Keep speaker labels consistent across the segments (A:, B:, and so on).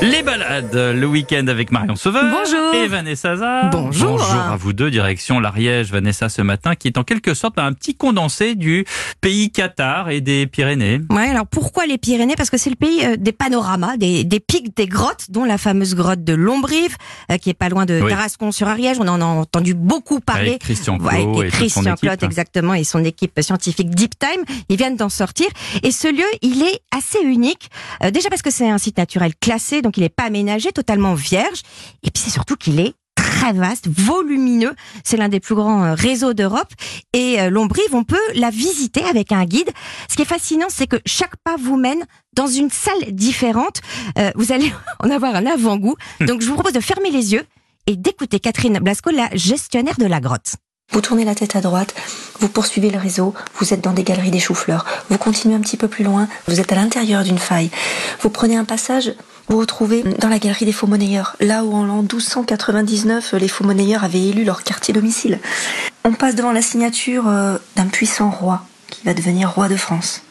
A: Les balades, le week-end avec Marion Sauveur.
B: Bonjour.
A: Et Vanessa.
B: Bonjour.
A: Bonjour à vous deux, direction l'Ariège, Vanessa, ce matin, qui est en quelque sorte un petit condensé du pays Qatar et des Pyrénées.
B: Ouais, alors pourquoi les Pyrénées? Parce que c'est le pays euh, des panoramas, des, des pics, des grottes, dont la fameuse grotte de Lombrive, euh, qui est pas loin de
A: Oui.
B: Tarascon-sur-Ariège. On en a entendu beaucoup parler.
A: Avec Christian
B: Ouais,
A: Clot
B: avec
A: et
B: Christian. Clot, exactement, et son équipe scientifique Deep Time. Ils viennent d'en sortir. Et ce lieu, il est assez unique. Euh, déjà parce que c'est un site naturel classé, donc il n'est pas aménagé, totalement vierge. Et puis c'est surtout qu'il est très vaste, volumineux. C'est l'un des plus grands euh, réseaux d'Europe. Et euh, Lombrive, on peut la visiter avec un guide. Ce qui est fascinant, c'est que chaque pas vous mène dans une salle différente. Euh, vous allez en avoir un avant-goût. Donc je vous propose de fermer les yeux et d'écouter Catherine Blasco, la gestionnaire de la grotte.
C: Vous tournez la tête à droite, vous poursuivez le réseau, vous êtes dans des galeries des choux-fleurs, vous continuez un petit peu plus loin, vous êtes à l'intérieur d'une faille. Vous prenez un passage, vous retrouvez dans la galerie des faux monnayeurs, là où en l'an 1299, les faux monnayeurs avaient élu leur quartier domicile. On passe devant la signature euh, d'un puissant roi qui va devenir roi de France.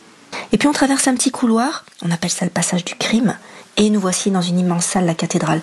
C: Et puis on traverse un petit couloir, on appelle ça le passage du crime, et nous voici dans une immense salle, la cathédrale.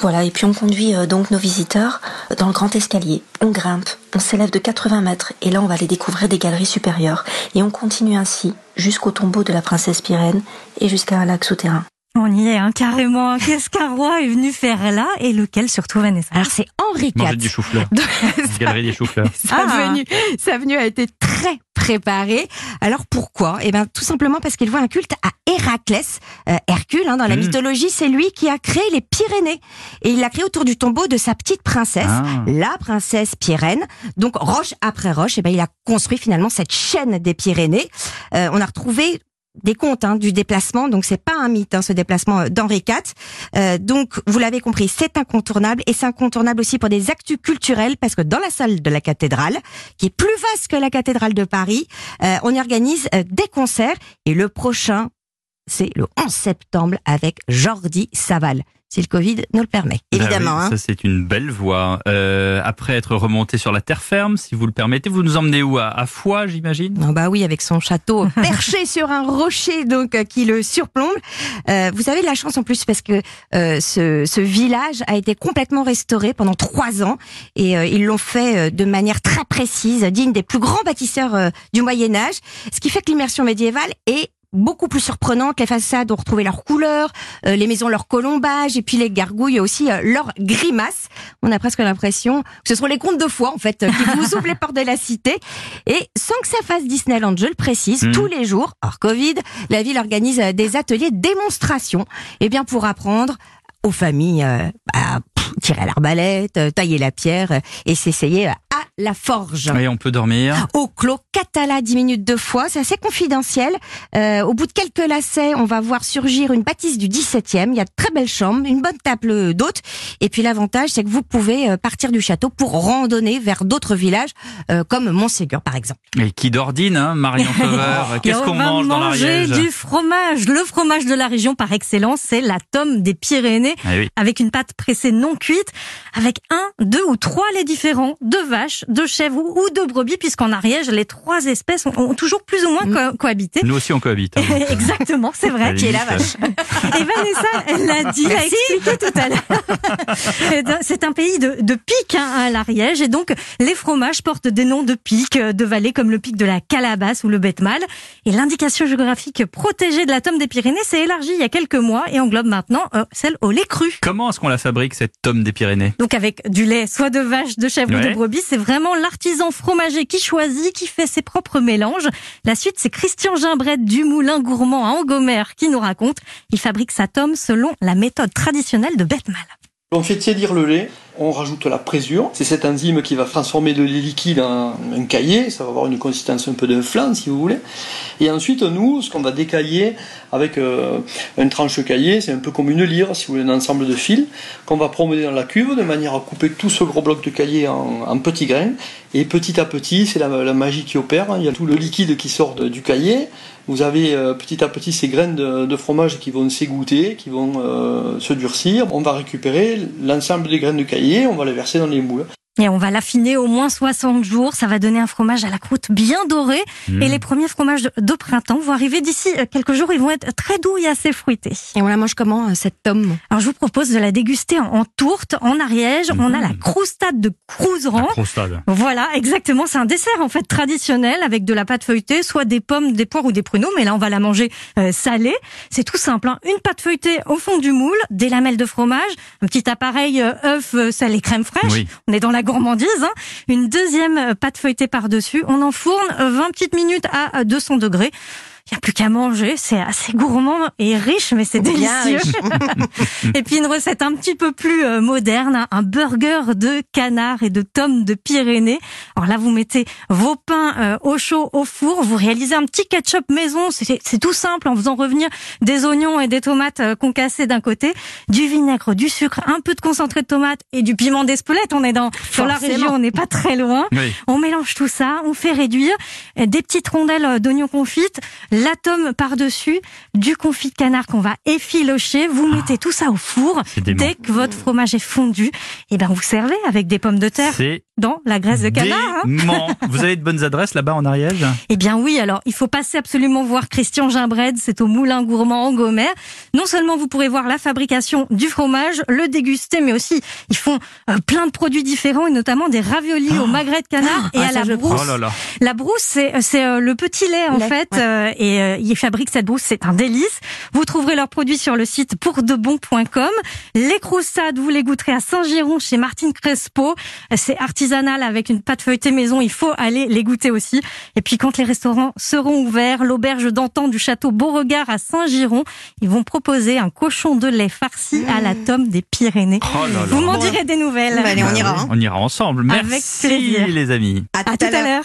C: Voilà, et puis on conduit euh, donc nos visiteurs dans le grand escalier. On grimpe, on s'élève de 80 mètres, et là on va aller découvrir des galeries supérieures. Et on continue ainsi jusqu'au tombeau de la princesse Pyrène et jusqu'à un lac souterrain.
D: On y est, hein, carrément. Qu'est-ce qu'un roi est venu faire là et lequel surtout, Vanessa
B: Alors c'est Henri
A: Manger
B: IV.
A: du chou-fleur. Galerie des chou-fleurs.
B: sa
D: Ah.
B: venue, sa venue a été très préparée. Alors pourquoi? Eh ben tout simplement parce qu'il voit un culte à Héraclès, euh, Hercule. Hein, dans la
A: Mm.
B: mythologie, c'est lui qui a créé les Pyrénées et il l'a créé autour du tombeau de sa petite princesse,
A: Ah.
B: la princesse Pyrène. Donc roche après roche, eh ben il a construit finalement cette chaîne des Pyrénées. Euh, on a retrouvé des comptes hein, du déplacement, donc c'est pas un mythe hein, ce déplacement euh, d'Henri IV. Euh, donc vous l'avez compris, c'est incontournable. Et c'est incontournable aussi pour des actus culturels parce que dans la salle de la cathédrale, qui est plus vaste que la cathédrale de Paris, euh, on y organise euh, des concerts. Et le prochain, c'est le 11 septembre avec Jordi Saval, si le Covid nous le permet,
A: Bah
B: évidemment.
A: oui,
B: hein.
A: Ça, c'est une belle voie. Euh, après être remonté sur la terre ferme, si vous le permettez, vous nous emmenez où? À, à Foix, j'imagine?
B: Ah bah oui, avec son château perché sur un rocher donc euh, qui le surplombe. Euh, vous avez de la chance en plus parce que euh, ce, ce village a été complètement restauré pendant trois ans et euh, ils l'ont fait euh, de manière très précise, digne des plus grands bâtisseurs euh, du Moyen Âge. Ce qui fait que l'immersion médiévale est beaucoup plus surprenante. Les façades ont retrouvé leur couleur, euh, les maisons leur colombage et puis les gargouilles aussi euh, leur grimace. On a presque l'impression que ce sont les contes de foi en fait euh, qui vous ouvrent les portes de la cité. Et sans que ça fasse Disneyland, je le précise,
A: Mhm.
B: tous les jours, hors Covid, la ville organise euh, des ateliers démonstration, et bien pour apprendre aux familles euh, à pff, tirer à l'arbalète, tailler la pierre et s'essayer à la forge.
A: Et on peut dormir.
B: Au clos Catala, 10 minutes de fois, c'est assez confidentiel. Euh, au bout de quelques lacets, on va voir surgir une bâtisse du 17e. Il y a de très belles chambres, une bonne table d'hôtes. Et puis l'avantage, c'est que vous pouvez euh, partir du château pour randonner vers d'autres villages, euh, comme Montségur par exemple.
A: Et qui d'ordine, hein, Marion Sauveur Qu'est-ce qu'on mange dans
D: manger
A: l'Ariège
D: du fromage. Le fromage de la région par excellence, c'est la tome des Pyrénées,
A: Ah oui.
D: avec une pâte pressée non cuite, avec un, deux ou trois laits différents de vaches, de chèvres ou de brebis, puisqu'en Ariège, les trois espèces ont, ont toujours plus ou moins co- cohabité.
A: Nous aussi, on cohabite. hein.
D: Exactement, c'est vrai.
B: Qui est la vache.
D: Et Vanessa, elle l'a dit, l'a expliqué tout à l'heure. C'est un pays de, de pics hein, à l'Ariège, et donc les fromages portent des noms de pics, euh, de vallées comme le pic de la Calabasse ou le Betmal. Et l'indication géographique protégée de la tome des Pyrénées s'est élargie il y a quelques mois et englobe maintenant euh, celle au lait cru.
A: Comment est-ce qu'on la fabrique, cette tome des Pyrénées?
D: Donc avec du lait, soit de vache, de chèvre ou de brebis, c'est vraiment l'artisan fromager qui choisit, qui fait ses propres mélanges. La suite, c'est Christian Gimbrette du Moulin Gourmand à Angomer qui nous raconte. Il fabrique sa tome selon la méthode traditionnelle de Betmal.
E: On fait tiédir le lait, on rajoute la présure. C'est cette enzyme qui va transformer lait liquide en un caillé. Ça va avoir une consistance un peu d'un flan, si vous voulez. Et ensuite, nous, ce qu'on va décailler avec euh, un tranche caillé, c'est un peu comme une lyre, si vous voulez, un ensemble de fils, qu'on va promener dans la cuve de manière à couper tout ce gros bloc de caillé en, petits grains. Et petit à petit, c'est la, magie qui opère. Il y a tout le liquide qui sort de- du caillé. Vous avez euh, petit à petit ces graines de, fromage qui vont s'égoutter, qui vont euh, se durcir. On va récupérer l'ensemble des graines de caillé, on va les verser dans les moules.
D: Et on va l'affiner au moins 60 jours. Ça va donner un fromage à la croûte bien dorée.
A: Mmh.
D: Et les premiers fromages de, printemps vont arriver d'ici euh, quelques jours. Ils vont être très doux et assez fruités.
B: Et on la mange comment, euh, cette tome
D: Alors je vous propose de la déguster en, en tourte, en Ariège. On a la croustade de Crouseran.
A: croustade.
D: Voilà, exactement. C'est un dessert en fait traditionnel avec de la pâte feuilletée, soit des pommes, des poires ou des pruneaux. Mais là, on va la manger euh, salée. C'est tout simple. hein. Une pâte feuilletée au fond du moule, des lamelles de fromage, un petit appareil œuf, euh, salé, crème fraîche.
A: Oui.
D: On est dans la gourmandise. Hein. Une deuxième euh, pâte feuilletée par-dessus. On enfourne euh, 20 petites minutes à euh, 200 degrés. Il n'y a plus qu'à manger, c'est assez gourmand et riche, mais c'est délicieux. et puis une recette un petit peu plus euh, moderne, hein, un burger de canard et de tomes de Pyrénées. Alors là, vous mettez vos pains euh, au chaud au four, vous réalisez un petit ketchup maison, c'est c'est tout simple en faisant revenir des oignons et des tomates euh, concassées d'un côté, du vinaigre, du sucre, un peu de concentré de tomate et du piment d'Espelette. On est dans, dans la région, on n'est pas très loin.
A: Oui.
D: On mélange tout ça, on fait réduire des petites rondelles d'oignons confites, l'atome par-dessus, du confit de canard qu'on va effilocher. Vous mettez tout ça au four.
A: Ah.
D: Dès que votre fromage est fondu, et ben vous servez avec des pommes de terre
A: C'est
D: dans la graisse de canard. hein.
A: Vous avez de bonnes adresses là-bas en Ariège?
D: Eh bien oui, alors il faut passer absolument voir Christian Gimbred, c'est au Moulin Gourmand en Gomer. Non seulement vous pourrez voir la fabrication du fromage, le déguster, mais aussi ils font euh, plein de produits différents et notamment des raviolis au magret de canard et
B: Ah,
D: à
B: ça,
D: la
B: je
D: brousse.
A: Oh là là.
D: La brousse, c'est c'est euh, le petit lait en
B: Lait,
D: fait,
B: ouais.
D: euh, et euh, ils fabriquent cette brousse, c'est un délice. Vous trouverez leurs produits sur le site pourdebon.com. Les croustades, vous les goûterez à Saint-Giron chez Martine Crespo. Euh, C'est artisanal avec une pâte feuilletée maison, il faut aller les goûter aussi. Et puis quand les restaurants seront ouverts, l'auberge d'antan du château Beauregard à Saint-Giron, ils vont proposer un cochon de lait farci à la tome des Pyrénées.
A: Oh là là.
D: Vous m'en direz des nouvelles.
B: Bah, allez, on ira. hein.
A: On ira ensemble.
D: Avec
A: Merci
D: plaisir.
A: les amis.
B: À
D: À tout à l'heure.